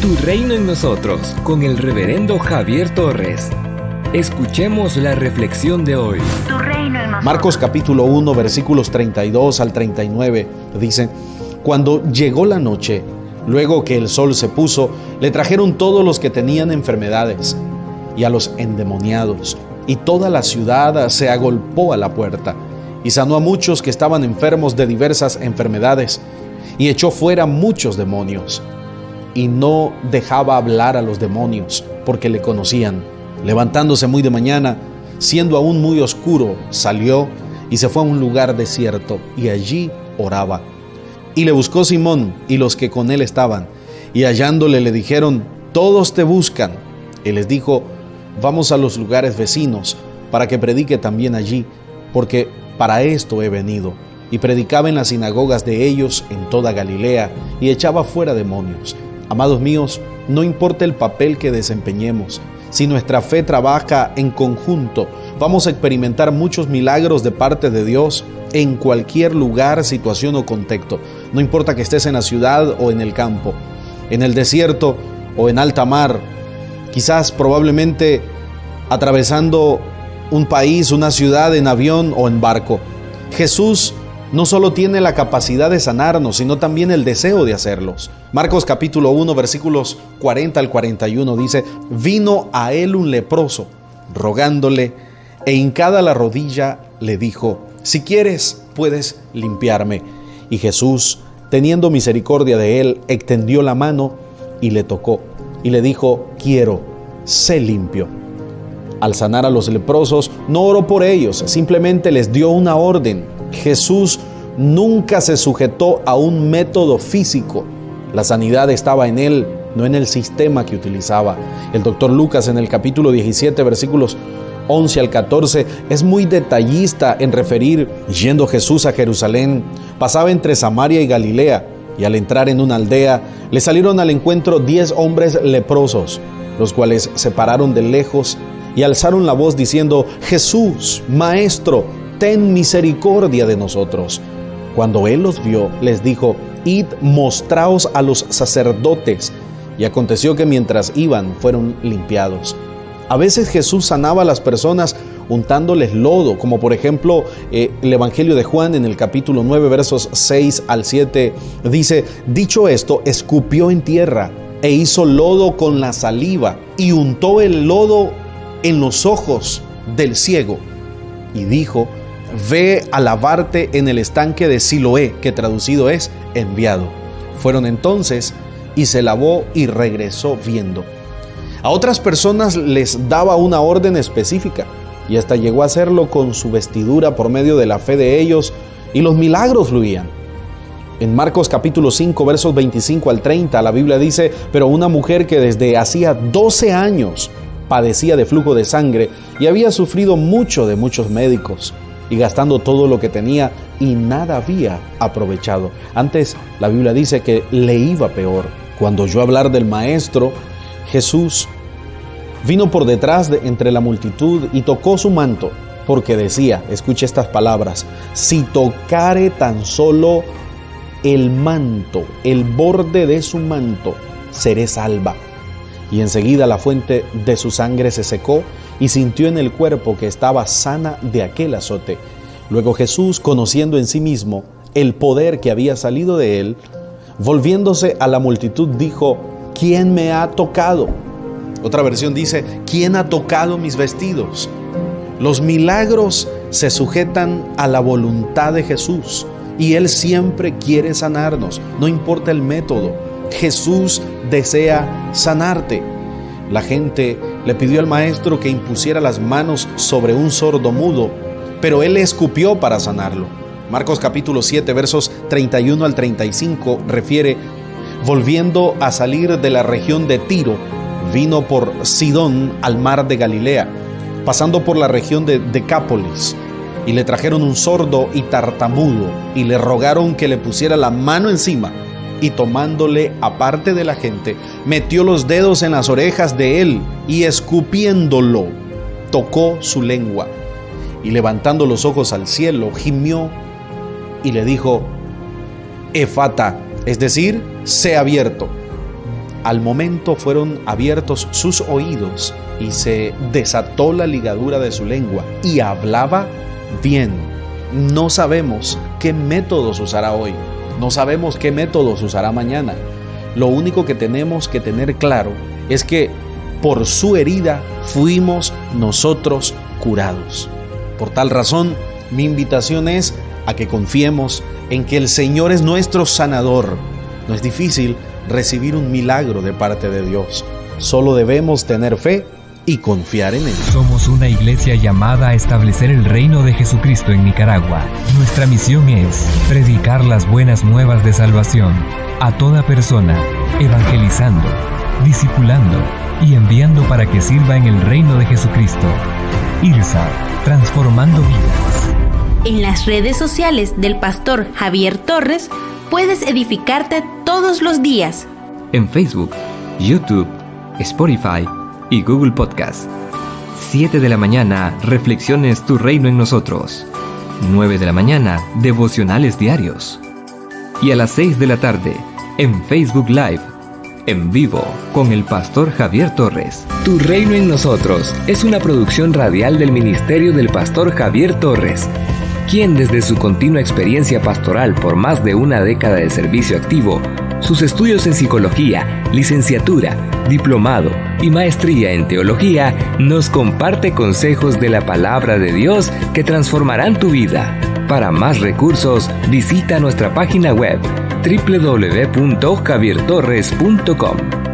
Tu reino en nosotros con el reverendo Javier Torres. Escuchemos la reflexión de hoy. Tu reino en nosotros. Marcos capítulo 1 versículos 32 al 39 dice, Cuando llegó la noche, luego que el sol se puso, le trajeron todos los que tenían enfermedades y a los endemoniados, y toda la ciudad se agolpó a la puerta, y sanó a muchos que estaban enfermos de diversas enfermedades, y echó fuera muchos demonios, y no dejaba hablar a los demonios, porque le conocían. Levantándose muy de mañana, siendo aún muy oscuro, salió y se fue a un lugar desierto, y allí oraba. Y le buscó Simón y los que con él estaban, y hallándole le dijeron, todos te buscan. Y les dijo, vamos a los lugares vecinos, para que predique también allí, porque para esto he venido. Y predicaba en las sinagogas de ellos en toda Galilea, y echaba fuera demonios. Amados míos, no importa el papel que desempeñemos, si nuestra fe trabaja en conjunto, vamos a experimentar muchos milagros de parte de Dios en cualquier lugar, situación o contexto. No importa que estés en la ciudad o en el campo, en el desierto o en alta mar, quizás probablemente atravesando un país, una ciudad en avión o en barco. Jesús no solo tiene la capacidad de sanarnos, sino también el deseo de hacerlos. Marcos capítulo 1 versículos 40 al 41 dice, vino a él un leproso, rogándole, e hincada la rodilla le dijo, si quieres, puedes limpiarme. Y Jesús, teniendo misericordia de él, extendió la mano y le tocó, y le dijo, quiero, sé limpio. Al sanar a los leprosos, no oró por ellos, simplemente les dio una orden. Jesús nunca se sujetó a un método físico. La sanidad estaba en él, no en el sistema que utilizaba. El doctor Lucas en el capítulo 17, versículos 11 al 14, es muy detallista en referir, yendo Jesús a Jerusalén, pasaba entre Samaria y Galilea, y al entrar en una aldea, le salieron al encuentro diez hombres leprosos, los cuales se pararon de lejos y alzaron la voz diciendo, Jesús, Maestro, ten misericordia de nosotros. Cuando él los vio, les dijo, Id, mostraos a los sacerdotes. Y aconteció que mientras iban, fueron limpiados. A veces Jesús sanaba a las personas untándoles lodo, como por ejemplo eh, el Evangelio de Juan en el capítulo 9, versos 6 al 7, dice, dicho esto, escupió en tierra e hizo lodo con la saliva y untó el lodo en los ojos del ciego y dijo, ve a lavarte en el estanque de Siloé, que traducido es enviado. Fueron entonces y se lavó y regresó viendo. A otras personas les daba una orden específica y hasta llegó a hacerlo con su vestidura por medio de la fe de ellos y los milagros fluían. En Marcos capítulo 5 versos 25 al 30 la Biblia dice, pero una mujer que desde hacía 12 años padecía de flujo de sangre y había sufrido mucho de muchos médicos y gastando todo lo que tenía y nada había aprovechado. Antes la Biblia dice que le iba peor. Cuando oyó hablar del maestro, Jesús vino por detrás de entre la multitud y tocó su manto, porque decía, escuche estas palabras, si tocare tan solo el manto, el borde de su manto, seré salva. Y enseguida la fuente de su sangre se secó y sintió en el cuerpo que estaba sana de aquel azote. Luego Jesús, conociendo en sí mismo el poder que había salido de él, volviéndose a la multitud, dijo, ¿quién me ha tocado? Otra versión dice, ¿quién ha tocado mis vestidos? Los milagros se sujetan a la voluntad de Jesús y Él siempre quiere sanarnos, no importa el método. Jesús desea sanarte. La gente le pidió al maestro que impusiera las manos sobre un sordo mudo, pero él le escupió para sanarlo. Marcos capítulo 7 versos 31 al 35 refiere, volviendo a salir de la región de Tiro, vino por Sidón al mar de Galilea, pasando por la región de Decápolis, y le trajeron un sordo y tartamudo, y le rogaron que le pusiera la mano encima y tomándole aparte de la gente, metió los dedos en las orejas de él y escupiéndolo, tocó su lengua. Y levantando los ojos al cielo, gimió y le dijo, Efata, es decir, sé abierto. al momento fueron abiertos sus oídos y se desató la ligadura de su lengua y hablaba bien. No sabemos qué métodos usará hoy, no sabemos qué métodos usará mañana. Lo único que tenemos que tener claro es que por su herida fuimos nosotros curados. Por tal razón, mi invitación es a que confiemos en que el Señor es nuestro sanador. No es difícil recibir un milagro de parte de Dios. Solo debemos tener fe y confiar en Él. Somos una iglesia llamada a establecer el reino de Jesucristo en Nicaragua. Nuestra misión es predicar las buenas nuevas de salvación a toda persona, evangelizando, discipulando y enviando para que sirva en el reino de Jesucristo. IRSA, transformando vidas. En las redes sociales del pastor Javier Torres puedes edificarte todos los días. En Facebook, YouTube, Spotify y Google Podcast. 7 de la mañana, Reflexiones Tu Reino en Nosotros. 9 de la mañana, Devocionales Diarios. Y a las 6 de la tarde, en Facebook Live, en vivo, con el pastor Javier Torres. Tu Reino en Nosotros es una producción radial del Ministerio del Pastor Javier Torres quien desde su continua experiencia pastoral por más de una década de servicio activo, sus estudios en psicología, licenciatura, diplomado y maestría en teología, nos comparte consejos de la palabra de Dios que transformarán tu vida. Para más recursos, visita nuestra página web www.javiertorres.com.